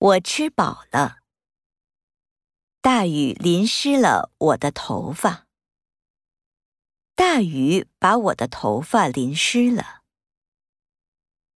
我吃饱了。大雨淋湿了我的头发。大雨把我的头发淋湿了。